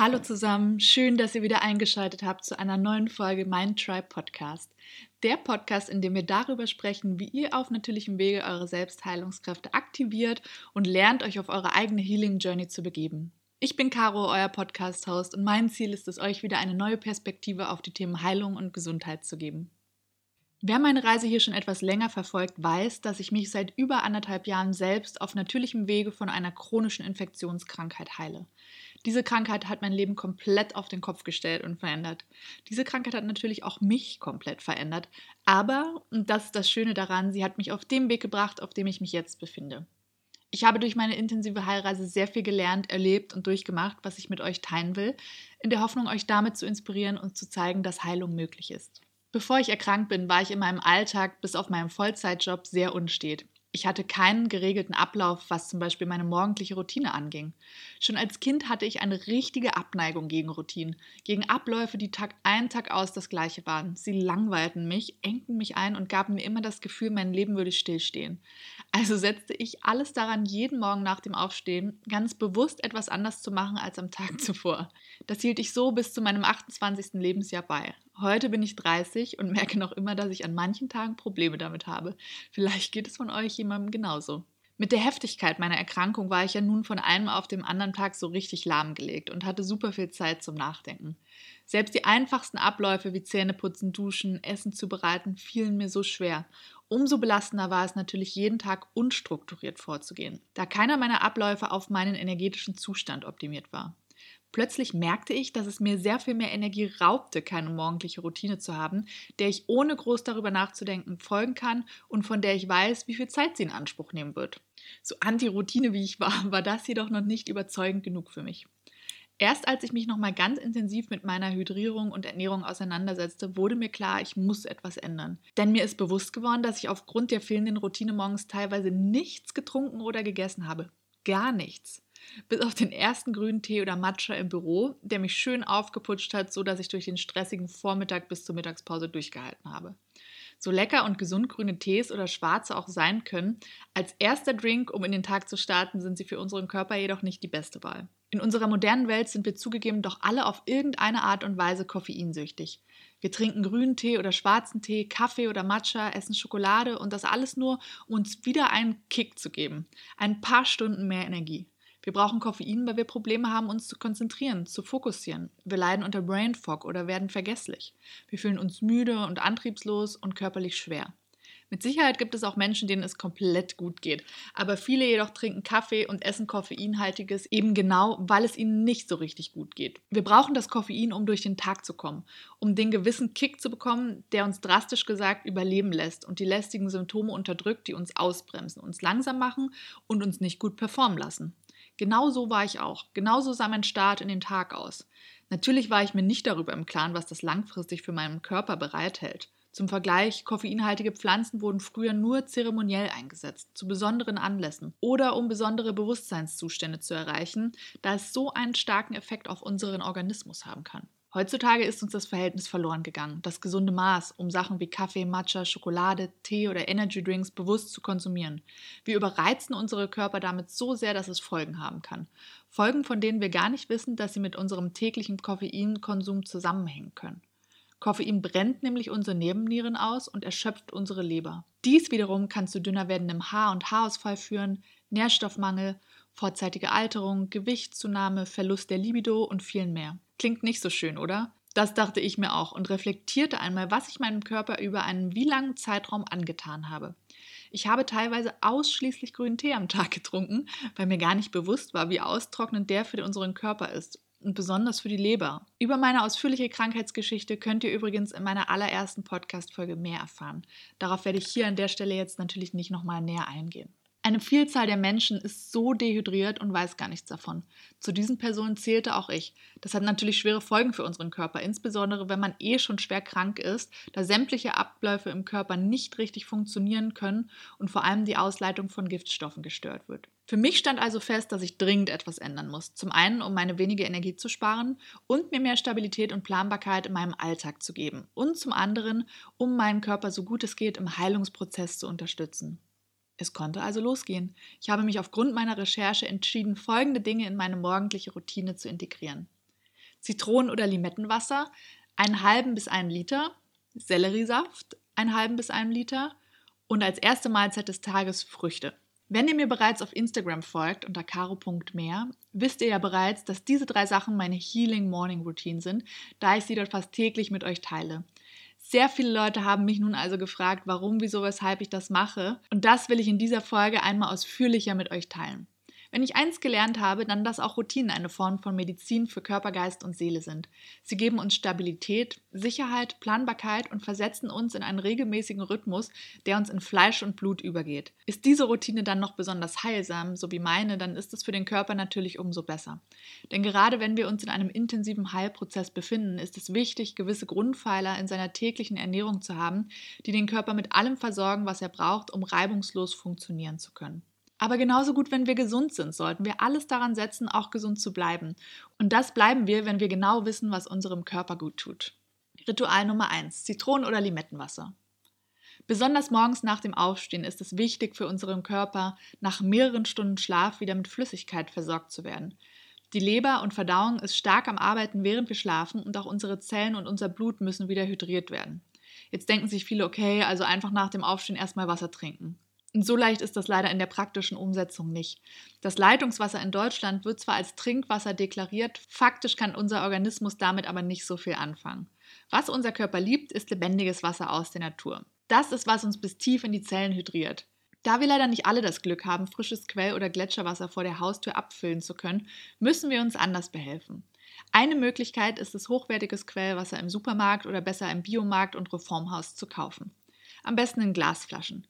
Hallo zusammen, schön, dass ihr wieder eingeschaltet habt zu einer neuen Folge Mein Tribe Podcast. Der Podcast, in dem wir darüber sprechen, wie ihr auf natürlichem Wege eure Selbstheilungskräfte aktiviert und lernt, euch auf eure eigene Healing Journey zu begeben. Ich bin Caro, euer Podcast-Host, und mein Ziel ist es, euch wieder eine neue Perspektive auf die Themen Heilung und Gesundheit zu geben. Wer meine Reise hier schon etwas länger verfolgt, weiß, dass ich mich seit über anderthalb Jahren selbst auf natürlichem Wege von einer chronischen Infektionskrankheit heile. Diese Krankheit hat mein Leben komplett auf den Kopf gestellt und verändert. Diese Krankheit hat natürlich auch mich komplett verändert. Aber, und das ist das Schöne daran, sie hat mich auf dem Weg gebracht, auf dem ich mich jetzt befinde. Ich habe durch meine intensive Heilreise sehr viel gelernt, erlebt und durchgemacht, was ich mit euch teilen will, in der Hoffnung, euch damit zu inspirieren und zu zeigen, dass Heilung möglich ist. Bevor ich erkrankt bin, war ich in meinem Alltag bis auf meinem Vollzeitjob sehr unstet. Ich hatte keinen geregelten Ablauf, was zum Beispiel meine morgendliche Routine anging. Schon als Kind hatte ich eine richtige Abneigung gegen Routinen, gegen Abläufe, die Tag ein, Tag aus das gleiche waren. Sie langweilten mich, engten mich ein und gaben mir immer das Gefühl, mein Leben würde stillstehen. Also setzte ich alles daran, jeden Morgen nach dem Aufstehen ganz bewusst etwas anders zu machen als am Tag zuvor. Das hielt ich so bis zu meinem 28. Lebensjahr bei. Heute bin ich 30 und merke noch immer, dass ich an manchen Tagen Probleme damit habe. Vielleicht geht es von euch jemandem genauso. Mit der Heftigkeit meiner Erkrankung war ich ja nun von einem auf dem anderen Tag so richtig lahmgelegt und hatte super viel Zeit zum Nachdenken. Selbst die einfachsten Abläufe wie Zähneputzen, Duschen, Essen zubereiten fielen mir so schwer. Umso belastender war es natürlich jeden Tag unstrukturiert vorzugehen, da keiner meiner Abläufe auf meinen energetischen Zustand optimiert war. Plötzlich merkte ich, dass es mir sehr viel mehr Energie raubte, keine morgendliche Routine zu haben, der ich ohne groß darüber nachzudenken folgen kann und von der ich weiß, wie viel Zeit sie in Anspruch nehmen wird. So anti-Routine wie ich war, war das jedoch noch nicht überzeugend genug für mich. Erst als ich mich nochmal ganz intensiv mit meiner Hydrierung und Ernährung auseinandersetzte, wurde mir klar, ich muss etwas ändern. Denn mir ist bewusst geworden, dass ich aufgrund der fehlenden Routine morgens teilweise nichts getrunken oder gegessen habe. Gar nichts. Bis auf den ersten grünen Tee oder Matcha im Büro, der mich schön aufgeputscht hat, so dass ich durch den stressigen Vormittag bis zur Mittagspause durchgehalten habe. So lecker und gesund grüne Tees oder schwarze auch sein können, als erster Drink, um in den Tag zu starten, sind sie für unseren Körper jedoch nicht die beste Wahl. In unserer modernen Welt sind wir zugegeben doch alle auf irgendeine Art und Weise koffeinsüchtig. Wir trinken grünen Tee oder schwarzen Tee, Kaffee oder Matcha, essen Schokolade und das alles nur, um uns wieder einen Kick zu geben. Ein paar Stunden mehr Energie. Wir brauchen Koffein, weil wir Probleme haben, uns zu konzentrieren, zu fokussieren. Wir leiden unter Brain Fog oder werden vergesslich. Wir fühlen uns müde und antriebslos und körperlich schwer. Mit Sicherheit gibt es auch Menschen, denen es komplett gut geht. Aber viele jedoch trinken Kaffee und essen Koffeinhaltiges eben genau, weil es ihnen nicht so richtig gut geht. Wir brauchen das Koffein, um durch den Tag zu kommen, um den gewissen Kick zu bekommen, der uns drastisch gesagt überleben lässt und die lästigen Symptome unterdrückt, die uns ausbremsen, uns langsam machen und uns nicht gut performen lassen. Genau so war ich auch. Genauso sah mein Start in den Tag aus. Natürlich war ich mir nicht darüber im Klaren, was das langfristig für meinen Körper bereithält. Zum Vergleich, koffeinhaltige Pflanzen wurden früher nur zeremoniell eingesetzt, zu besonderen Anlässen oder um besondere Bewusstseinszustände zu erreichen, da es so einen starken Effekt auf unseren Organismus haben kann. Heutzutage ist uns das Verhältnis verloren gegangen, das gesunde Maß, um Sachen wie Kaffee, Matcha, Schokolade, Tee oder Energy Drinks bewusst zu konsumieren. Wir überreizen unsere Körper damit so sehr, dass es Folgen haben kann. Folgen, von denen wir gar nicht wissen, dass sie mit unserem täglichen Koffeinkonsum zusammenhängen können. Koffein brennt nämlich unsere Nebennieren aus und erschöpft unsere Leber. Dies wiederum kann zu dünner werdendem Haar- und Haarausfall führen, Nährstoffmangel, vorzeitige Alterung, Gewichtszunahme, Verlust der Libido und vielen mehr. Klingt nicht so schön, oder? Das dachte ich mir auch und reflektierte einmal, was ich meinem Körper über einen wie langen Zeitraum angetan habe. Ich habe teilweise ausschließlich grünen Tee am Tag getrunken, weil mir gar nicht bewusst war, wie austrocknend der für unseren Körper ist und besonders für die Leber. Über meine ausführliche Krankheitsgeschichte könnt ihr übrigens in meiner allerersten Podcast-Folge mehr erfahren. Darauf werde ich hier an der Stelle jetzt natürlich nicht nochmal näher eingehen. Eine Vielzahl der Menschen ist so dehydriert und weiß gar nichts davon. Zu diesen Personen zählte auch ich. Das hat natürlich schwere Folgen für unseren Körper, insbesondere wenn man eh schon schwer krank ist, da sämtliche Abläufe im Körper nicht richtig funktionieren können und vor allem die Ausleitung von Giftstoffen gestört wird. Für mich stand also fest, dass ich dringend etwas ändern muss. Zum einen, um meine wenige Energie zu sparen und mir mehr Stabilität und Planbarkeit in meinem Alltag zu geben. Und zum anderen, um meinen Körper so gut es geht im Heilungsprozess zu unterstützen. Es konnte also losgehen. Ich habe mich aufgrund meiner Recherche entschieden, folgende Dinge in meine morgendliche Routine zu integrieren. Zitronen- oder Limettenwasser, einen halben bis einen Liter, Selleriesaft, einen halben bis einen Liter und als erste Mahlzeit des Tages Früchte. Wenn ihr mir bereits auf Instagram folgt unter caro.mehr, wisst ihr ja bereits, dass diese drei Sachen meine Healing Morning Routine sind, da ich sie dort fast täglich mit euch teile. Sehr viele Leute haben mich nun also gefragt, warum, wieso, weshalb ich das mache. Und das will ich in dieser Folge einmal ausführlicher mit euch teilen. Wenn ich eins gelernt habe, dann dass auch Routinen eine Form von Medizin für Körper, Geist und Seele sind. Sie geben uns Stabilität, Sicherheit, Planbarkeit und versetzen uns in einen regelmäßigen Rhythmus, der uns in Fleisch und Blut übergeht. Ist diese Routine dann noch besonders heilsam, so wie meine, dann ist es für den Körper natürlich umso besser. Denn gerade wenn wir uns in einem intensiven Heilprozess befinden, ist es wichtig, gewisse Grundpfeiler in seiner täglichen Ernährung zu haben, die den Körper mit allem versorgen, was er braucht, um reibungslos funktionieren zu können. Aber genauso gut, wenn wir gesund sind, sollten wir alles daran setzen, auch gesund zu bleiben. Und das bleiben wir, wenn wir genau wissen, was unserem Körper gut tut. Ritual Nummer 1. Zitronen- oder Limettenwasser. Besonders morgens nach dem Aufstehen ist es wichtig für unseren Körper, nach mehreren Stunden Schlaf wieder mit Flüssigkeit versorgt zu werden. Die Leber und Verdauung ist stark am Arbeiten, während wir schlafen, und auch unsere Zellen und unser Blut müssen wieder hydriert werden. Jetzt denken sich viele, okay, also einfach nach dem Aufstehen erstmal Wasser trinken. Und so leicht ist das leider in der praktischen Umsetzung nicht. Das Leitungswasser in Deutschland wird zwar als Trinkwasser deklariert, faktisch kann unser Organismus damit aber nicht so viel anfangen. Was unser Körper liebt, ist lebendiges Wasser aus der Natur. Das ist, was uns bis tief in die Zellen hydriert. Da wir leider nicht alle das Glück haben, frisches Quell- oder Gletscherwasser vor der Haustür abfüllen zu können, müssen wir uns anders behelfen. Eine Möglichkeit ist es, hochwertiges Quellwasser im Supermarkt oder besser im Biomarkt und Reformhaus zu kaufen. Am besten in Glasflaschen.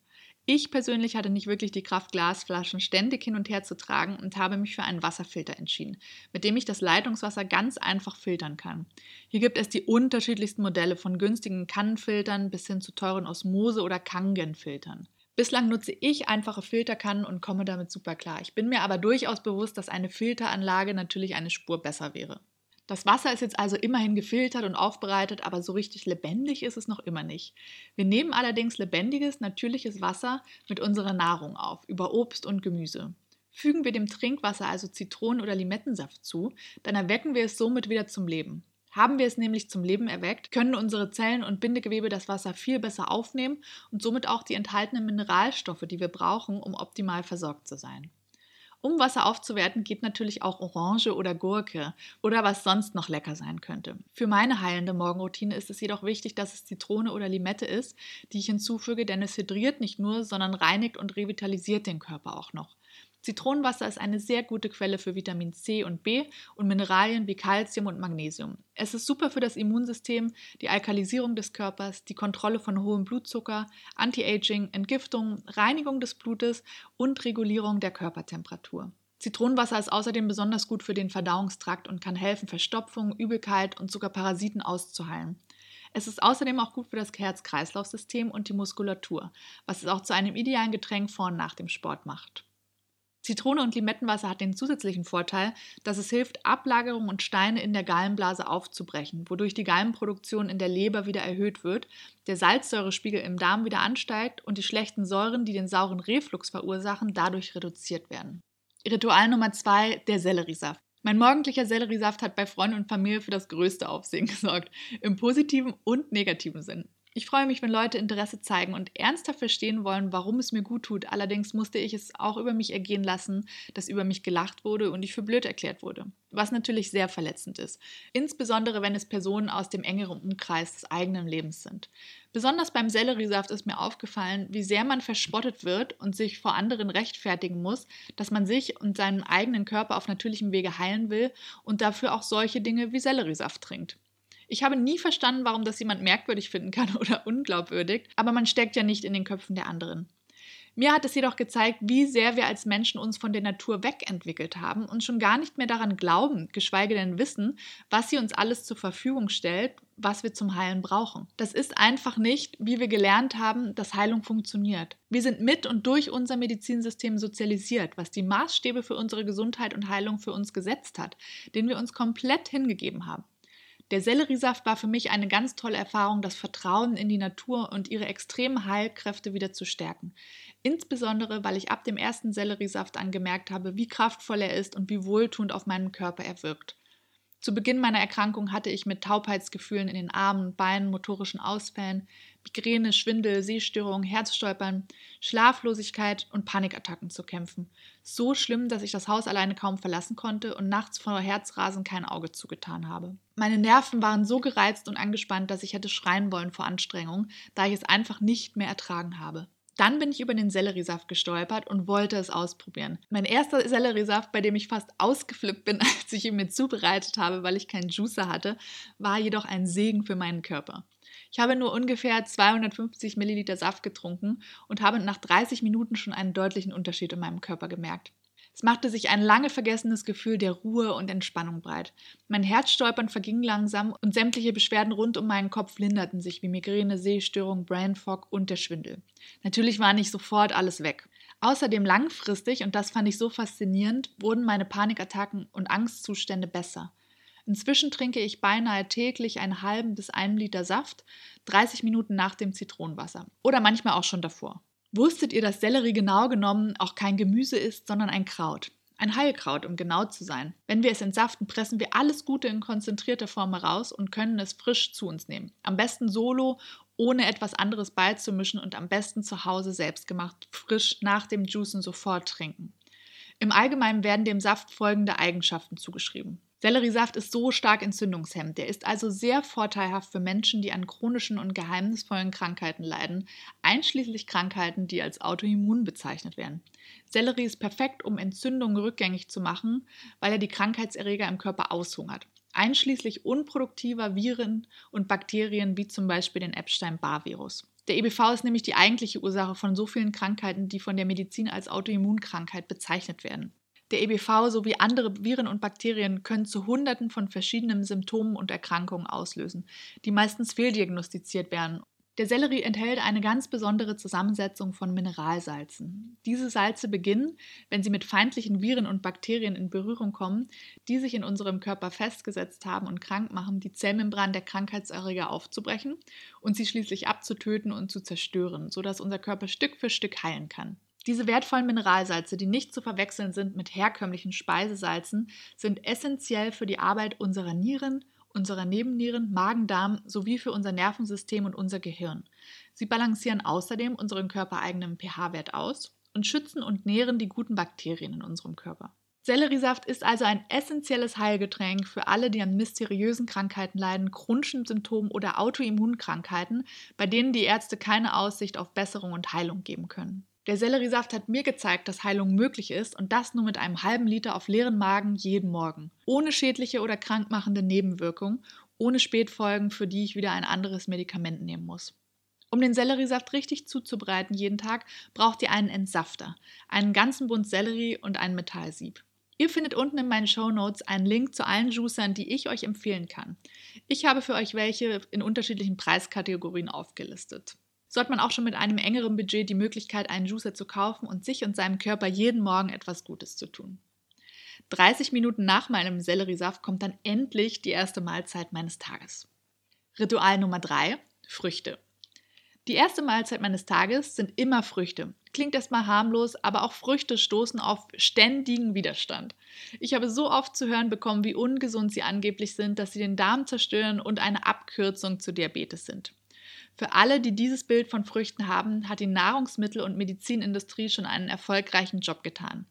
Ich persönlich hatte nicht wirklich die Kraft, Glasflaschen ständig hin und her zu tragen und habe mich für einen Wasserfilter entschieden, mit dem ich das Leitungswasser ganz einfach filtern kann. Hier gibt es die unterschiedlichsten Modelle von günstigen Kannenfiltern bis hin zu teuren Osmose- oder Kangenfiltern. Bislang nutze ich einfache Filterkannen und komme damit super klar. Ich bin mir aber durchaus bewusst, dass eine Filteranlage natürlich eine Spur besser wäre. Das Wasser ist jetzt also immerhin gefiltert und aufbereitet, aber so richtig lebendig ist es noch immer nicht. Wir nehmen allerdings lebendiges, natürliches Wasser mit unserer Nahrung auf, über Obst und Gemüse. Fügen wir dem Trinkwasser also Zitronen- oder Limettensaft zu, dann erwecken wir es somit wieder zum Leben. Haben wir es nämlich zum Leben erweckt, können unsere Zellen und Bindegewebe das Wasser viel besser aufnehmen und somit auch die enthaltenen Mineralstoffe, die wir brauchen, um optimal versorgt zu sein. Um Wasser aufzuwerten, geht natürlich auch Orange oder Gurke oder was sonst noch lecker sein könnte. Für meine heilende Morgenroutine ist es jedoch wichtig, dass es Zitrone oder Limette ist, die ich hinzufüge, denn es hydriert nicht nur, sondern reinigt und revitalisiert den Körper auch noch. Zitronenwasser ist eine sehr gute Quelle für Vitamin C und B und Mineralien wie Calcium und Magnesium. Es ist super für das Immunsystem, die Alkalisierung des Körpers, die Kontrolle von hohem Blutzucker, Anti-Aging, Entgiftung, Reinigung des Blutes und Regulierung der Körpertemperatur. Zitronenwasser ist außerdem besonders gut für den Verdauungstrakt und kann helfen, Verstopfung, Übelkeit und sogar Parasiten auszuheilen. Es ist außerdem auch gut für das Herz-Kreislauf-System und die Muskulatur, was es auch zu einem idealen Getränk vor und nach dem Sport macht. Zitrone und Limettenwasser hat den zusätzlichen Vorteil, dass es hilft, Ablagerungen und Steine in der Gallenblase aufzubrechen, wodurch die Gallenproduktion in der Leber wieder erhöht wird, der Salzsäurespiegel im Darm wieder ansteigt und die schlechten Säuren, die den sauren Reflux verursachen, dadurch reduziert werden. Ritual Nummer zwei: der Selleriesaft. Mein morgendlicher Selleriesaft hat bei Freunden und Familie für das größte Aufsehen gesorgt, im positiven und negativen Sinn. Ich freue mich, wenn Leute Interesse zeigen und ernsthaft verstehen wollen, warum es mir gut tut. Allerdings musste ich es auch über mich ergehen lassen, dass über mich gelacht wurde und ich für blöd erklärt wurde. Was natürlich sehr verletzend ist. Insbesondere, wenn es Personen aus dem engeren Umkreis des eigenen Lebens sind. Besonders beim Selleriesaft ist mir aufgefallen, wie sehr man verspottet wird und sich vor anderen rechtfertigen muss, dass man sich und seinen eigenen Körper auf natürlichem Wege heilen will und dafür auch solche Dinge wie Selleriesaft trinkt. Ich habe nie verstanden, warum das jemand merkwürdig finden kann oder unglaubwürdig, aber man steckt ja nicht in den Köpfen der anderen. Mir hat es jedoch gezeigt, wie sehr wir als Menschen uns von der Natur wegentwickelt haben und schon gar nicht mehr daran glauben, geschweige denn wissen, was sie uns alles zur Verfügung stellt, was wir zum Heilen brauchen. Das ist einfach nicht, wie wir gelernt haben, dass Heilung funktioniert. Wir sind mit und durch unser Medizinsystem sozialisiert, was die Maßstäbe für unsere Gesundheit und Heilung für uns gesetzt hat, denen wir uns komplett hingegeben haben. Der Selleriesaft war für mich eine ganz tolle Erfahrung, das Vertrauen in die Natur und ihre extremen Heilkräfte wieder zu stärken. Insbesondere, weil ich ab dem ersten Selleriesaft angemerkt habe, wie kraftvoll er ist und wie wohltuend auf meinen Körper er wirkt. Zu Beginn meiner Erkrankung hatte ich mit Taubheitsgefühlen in den Armen Beinen, motorischen Ausfällen, Migräne, Schwindel, Sehstörungen, Herzstolpern, Schlaflosigkeit und Panikattacken zu kämpfen. So schlimm, dass ich das Haus alleine kaum verlassen konnte und nachts vor Herzrasen kein Auge zugetan habe. Meine Nerven waren so gereizt und angespannt, dass ich hätte schreien wollen vor Anstrengung, da ich es einfach nicht mehr ertragen habe. Dann bin ich über den Selleriesaft gestolpert und wollte es ausprobieren. Mein erster Selleriesaft, bei dem ich fast ausgeflippt bin, als ich ihn mir zubereitet habe, weil ich keinen Juicer hatte, war jedoch ein Segen für meinen Körper. Ich habe nur ungefähr 250 Milliliter Saft getrunken und habe nach 30 Minuten schon einen deutlichen Unterschied in meinem Körper gemerkt. Es machte sich ein lange vergessenes Gefühl der Ruhe und Entspannung breit. Mein Herzstolpern verging langsam und sämtliche Beschwerden rund um meinen Kopf linderten sich wie Migräne, Sehstörung, Brain Fog und der Schwindel. Natürlich war nicht sofort alles weg. Außerdem langfristig, und das fand ich so faszinierend, wurden meine Panikattacken und Angstzustände besser. Inzwischen trinke ich beinahe täglich einen halben bis einen Liter Saft, 30 Minuten nach dem Zitronenwasser. Oder manchmal auch schon davor. Wusstet ihr, dass Sellerie genau genommen auch kein Gemüse ist, sondern ein Kraut? Ein Heilkraut, um genau zu sein. Wenn wir es entsaften, pressen wir alles Gute in konzentrierter Form heraus und können es frisch zu uns nehmen. Am besten solo, ohne etwas anderes beizumischen und am besten zu Hause selbst gemacht, frisch nach dem Juicen sofort trinken. Im Allgemeinen werden dem Saft folgende Eigenschaften zugeschrieben. Selleriesaft ist so stark entzündungshemmend. Der ist also sehr vorteilhaft für Menschen, die an chronischen und geheimnisvollen Krankheiten leiden, einschließlich Krankheiten, die als autoimmun bezeichnet werden. Sellerie ist perfekt, um Entzündungen rückgängig zu machen, weil er die Krankheitserreger im Körper aushungert, einschließlich unproduktiver Viren und Bakterien wie zum Beispiel den Epstein-Barr-Virus. Der EBV ist nämlich die eigentliche Ursache von so vielen Krankheiten, die von der Medizin als Autoimmunkrankheit bezeichnet werden. Der EBV sowie andere Viren und Bakterien können zu Hunderten von verschiedenen Symptomen und Erkrankungen auslösen, die meistens fehldiagnostiziert werden. Der Sellerie enthält eine ganz besondere Zusammensetzung von Mineralsalzen. Diese Salze beginnen, wenn sie mit feindlichen Viren und Bakterien in Berührung kommen, die sich in unserem Körper festgesetzt haben und krank machen, die Zellmembran der Krankheitserreger aufzubrechen und sie schließlich abzutöten und zu zerstören, sodass unser Körper Stück für Stück heilen kann. Diese wertvollen Mineralsalze, die nicht zu verwechseln sind mit herkömmlichen Speisesalzen, sind essentiell für die Arbeit unserer Nieren, unserer Nebennieren, Magen-Darm sowie für unser Nervensystem und unser Gehirn. Sie balancieren außerdem unseren körpereigenen pH-Wert aus und schützen und nähren die guten Bakterien in unserem Körper. Selleriesaft ist also ein essentielles Heilgetränk für alle, die an mysteriösen Krankheiten leiden, chronischen Symptomen oder Autoimmunkrankheiten, bei denen die Ärzte keine Aussicht auf Besserung und Heilung geben können. Der Selleriesaft hat mir gezeigt, dass Heilung möglich ist und das nur mit einem halben Liter auf leeren Magen jeden Morgen. Ohne schädliche oder krankmachende Nebenwirkungen, ohne Spätfolgen, für die ich wieder ein anderes Medikament nehmen muss. Um den Selleriesaft richtig zuzubereiten jeden Tag, braucht ihr einen Entsafter, einen ganzen Bund Sellerie und ein Metallsieb. Ihr findet unten in meinen Show Notes einen Link zu allen Juicern, die ich euch empfehlen kann. Ich habe für euch welche in unterschiedlichen Preiskategorien aufgelistet. So hat man auch schon mit einem engeren Budget die Möglichkeit, einen Juicer zu kaufen und sich und seinem Körper jeden Morgen etwas Gutes zu tun. 30 Minuten nach meinem Selleriesaft kommt dann endlich die erste Mahlzeit meines Tages. Ritual Nummer 3: Früchte. Die erste Mahlzeit meines Tages sind immer Früchte. Klingt erstmal harmlos, aber auch Früchte stoßen auf ständigen Widerstand. Ich habe so oft zu hören bekommen, wie ungesund sie angeblich sind, dass sie den Darm zerstören und eine Abkürzung zu Diabetes sind. Für alle, die dieses Bild von Früchten haben, hat die Nahrungsmittel- und Medizinindustrie schon einen erfolgreichen Job getan.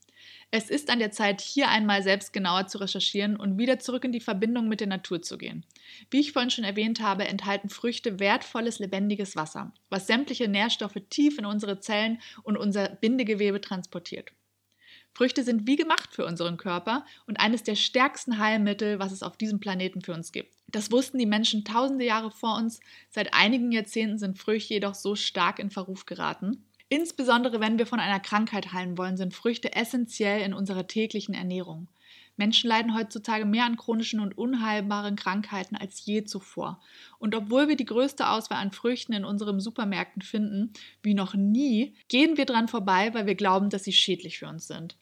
Es ist an der Zeit, hier einmal selbst genauer zu recherchieren und wieder zurück in die Verbindung mit der Natur zu gehen. Wie ich vorhin schon erwähnt habe, enthalten Früchte wertvolles, lebendiges Wasser, was sämtliche Nährstoffe tief in unsere Zellen und unser Bindegewebe transportiert. Früchte sind wie gemacht für unseren Körper und eines der stärksten Heilmittel, was es auf diesem Planeten für uns gibt. Das wussten die Menschen tausende Jahre vor uns. Seit einigen Jahrzehnten sind Früchte jedoch so stark in Verruf geraten. Insbesondere wenn wir von einer Krankheit heilen wollen, sind Früchte essentiell in unserer täglichen Ernährung. Menschen leiden heutzutage mehr an chronischen und unheilbaren Krankheiten als je zuvor. Und obwohl wir die größte Auswahl an Früchten in unseren Supermärkten finden, wie noch nie, gehen wir dran vorbei, weil wir glauben, dass sie schädlich für uns sind.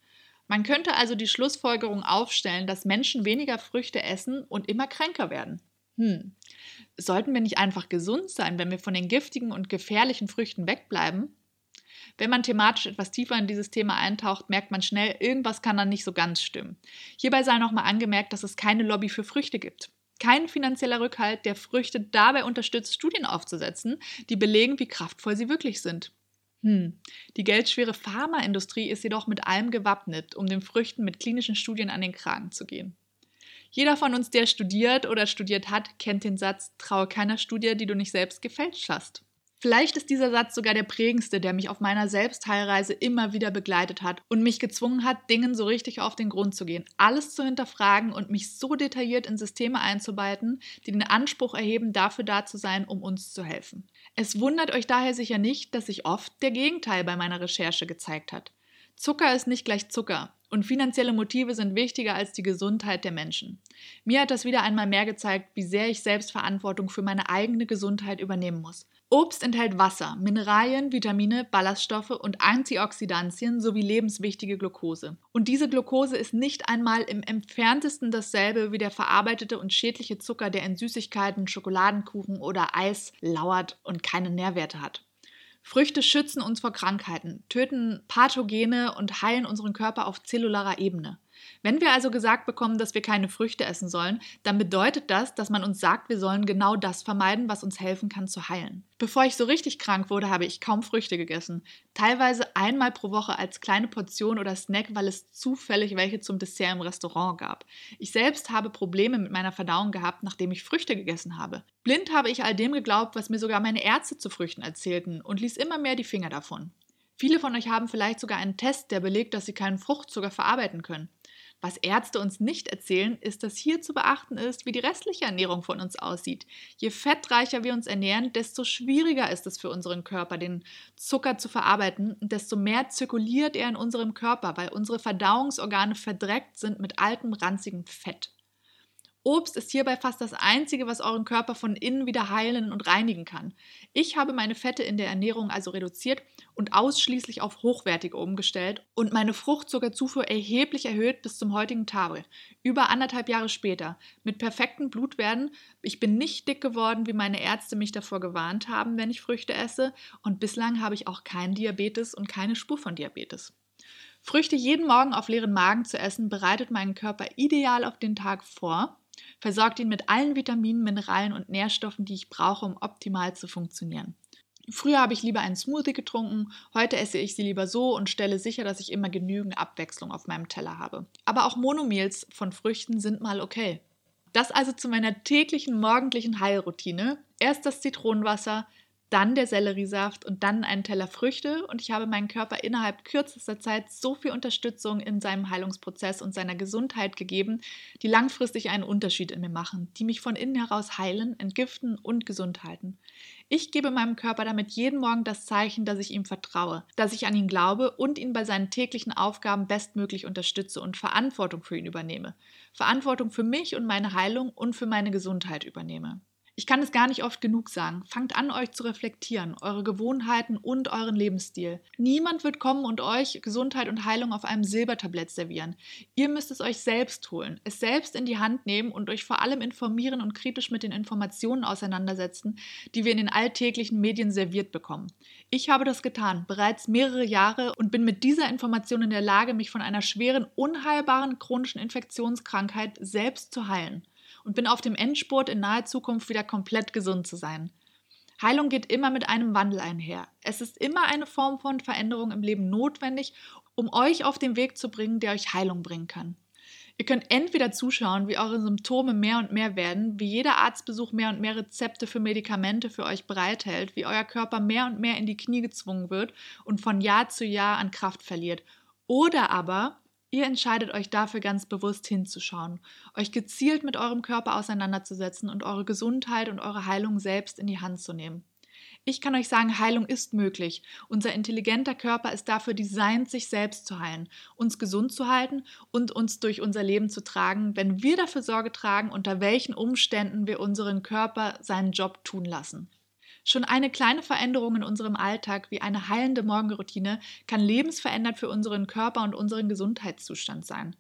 Man könnte also die Schlussfolgerung aufstellen, dass Menschen weniger Früchte essen und immer kränker werden. Hm. Sollten wir nicht einfach gesund sein, wenn wir von den giftigen und gefährlichen Früchten wegbleiben? Wenn man thematisch etwas tiefer in dieses Thema eintaucht, merkt man schnell, irgendwas kann dann nicht so ganz stimmen. Hierbei sei nochmal angemerkt, dass es keine Lobby für Früchte gibt. Kein finanzieller Rückhalt, der Früchte dabei unterstützt, Studien aufzusetzen, die belegen, wie kraftvoll sie wirklich sind. Hm. Die geldschwere Pharmaindustrie ist jedoch mit allem gewappnet, um den Früchten mit klinischen Studien an den Kragen zu gehen. Jeder von uns, der studiert oder studiert hat, kennt den Satz, traue keiner Studie, die du nicht selbst gefälscht hast. Vielleicht ist dieser Satz sogar der prägendste, der mich auf meiner Selbstheilreise immer wieder begleitet hat und mich gezwungen hat, Dingen so richtig auf den Grund zu gehen, alles zu hinterfragen und mich so detailliert in Systeme einzubeiten, die den Anspruch erheben, dafür da zu sein, um uns zu helfen. Es wundert euch daher sicher nicht, dass sich oft der Gegenteil bei meiner Recherche gezeigt hat. Zucker ist nicht gleich Zucker und finanzielle Motive sind wichtiger als die Gesundheit der Menschen. Mir hat das wieder einmal mehr gezeigt, wie sehr ich selbst Verantwortung für meine eigene Gesundheit übernehmen muss. Obst enthält Wasser, Mineralien, Vitamine, Ballaststoffe und Antioxidantien sowie lebenswichtige Glucose. Und diese Glucose ist nicht einmal im entferntesten dasselbe wie der verarbeitete und schädliche Zucker, der in Süßigkeiten, Schokoladenkuchen oder Eis lauert und keine Nährwerte hat. Früchte schützen uns vor Krankheiten, töten Pathogene und heilen unseren Körper auf zellularer Ebene. Wenn wir also gesagt bekommen, dass wir keine Früchte essen sollen, dann bedeutet das, dass man uns sagt, wir sollen genau das vermeiden, was uns helfen kann zu heilen. Bevor ich so richtig krank wurde, habe ich kaum Früchte gegessen. Teilweise einmal pro Woche als kleine Portion oder Snack, weil es zufällig welche zum Dessert im Restaurant gab. Ich selbst habe Probleme mit meiner Verdauung gehabt, nachdem ich Früchte gegessen habe. Blind habe ich all dem geglaubt, was mir sogar meine Ärzte zu Früchten erzählten und ließ immer mehr die Finger davon. Viele von euch haben vielleicht sogar einen Test, der belegt, dass sie keinen Fruchtzucker verarbeiten können. Was Ärzte uns nicht erzählen, ist, dass hier zu beachten ist, wie die restliche Ernährung von uns aussieht. Je fettreicher wir uns ernähren, desto schwieriger ist es für unseren Körper, den Zucker zu verarbeiten desto mehr zirkuliert er in unserem Körper, weil unsere Verdauungsorgane verdreckt sind mit altem, ranzigem Fett. Obst ist hierbei fast das Einzige, was euren Körper von innen wieder heilen und reinigen kann. Ich habe meine Fette in der Ernährung also reduziert und ausschließlich auf hochwertige umgestellt und meine Fruchtzuckerzufuhr erheblich erhöht bis zum heutigen Tage. Über anderthalb Jahre später. Mit perfekten Blutwerten. Ich bin nicht dick geworden, wie meine Ärzte mich davor gewarnt haben, wenn ich Früchte esse. Und bislang habe ich auch keinen Diabetes und keine Spur von Diabetes. Früchte jeden Morgen auf leeren Magen zu essen, bereitet meinen Körper ideal auf den Tag vor versorgt ihn mit allen Vitaminen, Mineralien und Nährstoffen, die ich brauche, um optimal zu funktionieren. Früher habe ich lieber einen Smoothie getrunken, heute esse ich sie lieber so und stelle sicher, dass ich immer genügend Abwechslung auf meinem Teller habe. Aber auch Monomeals von Früchten sind mal okay. Das also zu meiner täglichen morgendlichen Heilroutine. Erst das Zitronenwasser, dann der Selleriesaft und dann einen Teller Früchte und ich habe meinem Körper innerhalb kürzester Zeit so viel Unterstützung in seinem Heilungsprozess und seiner Gesundheit gegeben, die langfristig einen Unterschied in mir machen, die mich von innen heraus heilen, entgiften und gesund halten. Ich gebe meinem Körper damit jeden Morgen das Zeichen, dass ich ihm vertraue, dass ich an ihn glaube und ihn bei seinen täglichen Aufgaben bestmöglich unterstütze und Verantwortung für ihn übernehme. Verantwortung für mich und meine Heilung und für meine Gesundheit übernehme. Ich kann es gar nicht oft genug sagen. Fangt an, euch zu reflektieren, eure Gewohnheiten und euren Lebensstil. Niemand wird kommen und euch Gesundheit und Heilung auf einem Silbertablett servieren. Ihr müsst es euch selbst holen, es selbst in die Hand nehmen und euch vor allem informieren und kritisch mit den Informationen auseinandersetzen, die wir in den alltäglichen Medien serviert bekommen. Ich habe das getan, bereits mehrere Jahre und bin mit dieser Information in der Lage, mich von einer schweren, unheilbaren chronischen Infektionskrankheit selbst zu heilen und bin auf dem Endspurt in naher Zukunft wieder komplett gesund zu sein. Heilung geht immer mit einem Wandel einher. Es ist immer eine Form von Veränderung im Leben notwendig, um euch auf den Weg zu bringen, der euch Heilung bringen kann. Ihr könnt entweder zuschauen, wie eure Symptome mehr und mehr werden, wie jeder Arztbesuch mehr und mehr Rezepte für Medikamente für euch bereithält, wie euer Körper mehr und mehr in die Knie gezwungen wird und von Jahr zu Jahr an Kraft verliert. Oder aber Ihr entscheidet euch dafür ganz bewusst hinzuschauen, euch gezielt mit eurem Körper auseinanderzusetzen und eure Gesundheit und eure Heilung selbst in die Hand zu nehmen. Ich kann euch sagen, Heilung ist möglich. Unser intelligenter Körper ist dafür designt, sich selbst zu heilen, uns gesund zu halten und uns durch unser Leben zu tragen, wenn wir dafür Sorge tragen, unter welchen Umständen wir unseren Körper seinen Job tun lassen. Schon eine kleine Veränderung in unserem Alltag wie eine heilende Morgenroutine kann lebensverändert für unseren Körper und unseren Gesundheitszustand sein.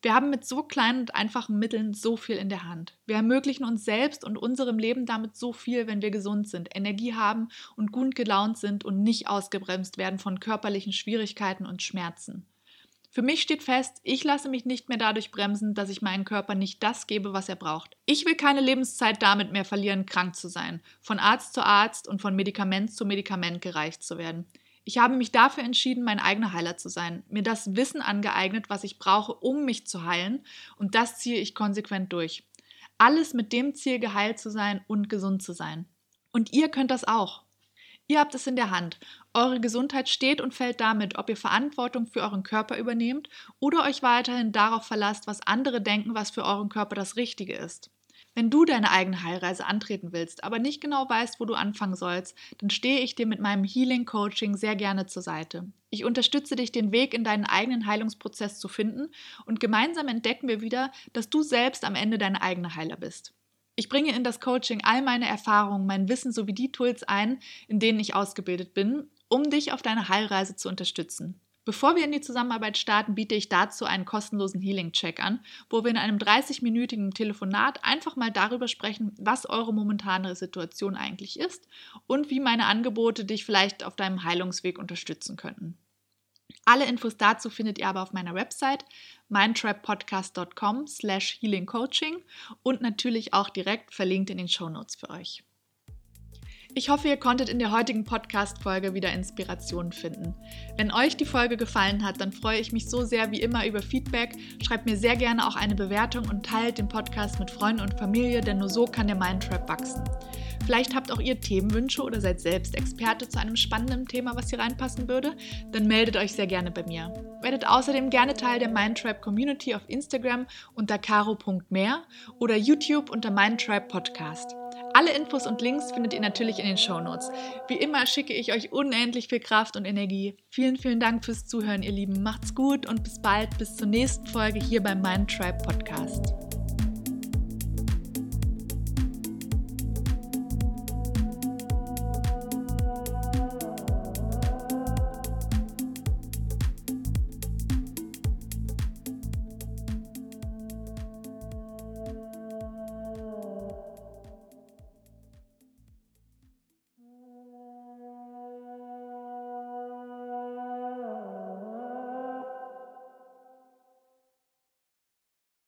Wir haben mit so kleinen und einfachen Mitteln so viel in der Hand. Wir ermöglichen uns selbst und unserem Leben damit so viel, wenn wir gesund sind, Energie haben und gut gelaunt sind und nicht ausgebremst werden von körperlichen Schwierigkeiten und Schmerzen. Für mich steht fest, ich lasse mich nicht mehr dadurch bremsen, dass ich meinem Körper nicht das gebe, was er braucht. Ich will keine Lebenszeit damit mehr verlieren, krank zu sein, von Arzt zu Arzt und von Medikament zu Medikament gereicht zu werden. Ich habe mich dafür entschieden, mein eigener Heiler zu sein, mir das Wissen angeeignet, was ich brauche, um mich zu heilen, und das ziehe ich konsequent durch. Alles mit dem Ziel, geheilt zu sein und gesund zu sein. Und ihr könnt das auch. Ihr habt es in der Hand. Eure Gesundheit steht und fällt damit, ob ihr Verantwortung für euren Körper übernehmt oder euch weiterhin darauf verlasst, was andere denken, was für euren Körper das Richtige ist. Wenn du deine eigene Heilreise antreten willst, aber nicht genau weißt, wo du anfangen sollst, dann stehe ich dir mit meinem Healing Coaching sehr gerne zur Seite. Ich unterstütze dich, den Weg in deinen eigenen Heilungsprozess zu finden und gemeinsam entdecken wir wieder, dass du selbst am Ende dein eigener Heiler bist. Ich bringe in das Coaching all meine Erfahrungen, mein Wissen sowie die Tools ein, in denen ich ausgebildet bin, um dich auf deiner Heilreise zu unterstützen. Bevor wir in die Zusammenarbeit starten, biete ich dazu einen kostenlosen Healing-Check an, wo wir in einem 30-minütigen Telefonat einfach mal darüber sprechen, was eure momentane Situation eigentlich ist und wie meine Angebote dich vielleicht auf deinem Heilungsweg unterstützen könnten. Alle Infos dazu findet ihr aber auf meiner Website mindtrappodcast.com slash healingcoaching und natürlich auch direkt verlinkt in den Shownotes für euch. Ich hoffe, ihr konntet in der heutigen Podcast-Folge wieder Inspiration finden. Wenn euch die Folge gefallen hat, dann freue ich mich so sehr wie immer über Feedback. Schreibt mir sehr gerne auch eine Bewertung und teilt den Podcast mit Freunden und Familie, denn nur so kann der Mindtrap wachsen. Vielleicht habt auch ihr Themenwünsche oder seid selbst Experte zu einem spannenden Thema, was hier reinpassen würde, dann meldet euch sehr gerne bei mir. Werdet außerdem gerne Teil der Mindtrap Community auf Instagram unter caro.mehr oder YouTube unter Mindtrap Podcast. Alle Infos und Links findet ihr natürlich in den Show Notes. Wie immer schicke ich euch unendlich viel Kraft und Energie. Vielen, vielen Dank fürs Zuhören, ihr Lieben. Macht's gut und bis bald, bis zur nächsten Folge hier beim Mind Tribe Podcast.